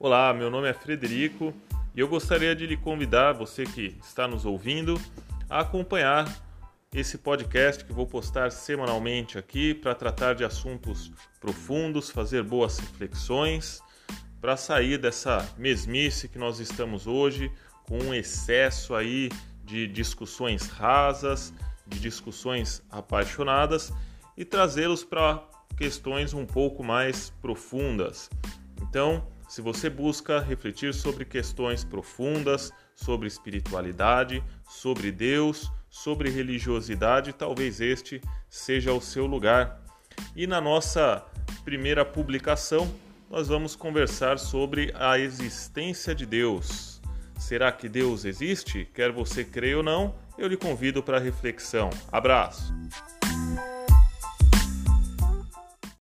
Olá, meu nome é Frederico e eu gostaria de lhe convidar, você que está nos ouvindo, a acompanhar esse podcast que vou postar semanalmente aqui para tratar de assuntos profundos, fazer boas reflexões, para sair dessa mesmice que nós estamos hoje, com um excesso aí de discussões rasas, de discussões apaixonadas e trazê-los para questões um pouco mais profundas. Então, se você busca refletir sobre questões profundas, sobre espiritualidade, sobre Deus, sobre religiosidade, talvez este seja o seu lugar. E na nossa primeira publicação, nós vamos conversar sobre a existência de Deus. Será que Deus existe? Quer você creia ou não, eu lhe convido para reflexão. Abraço!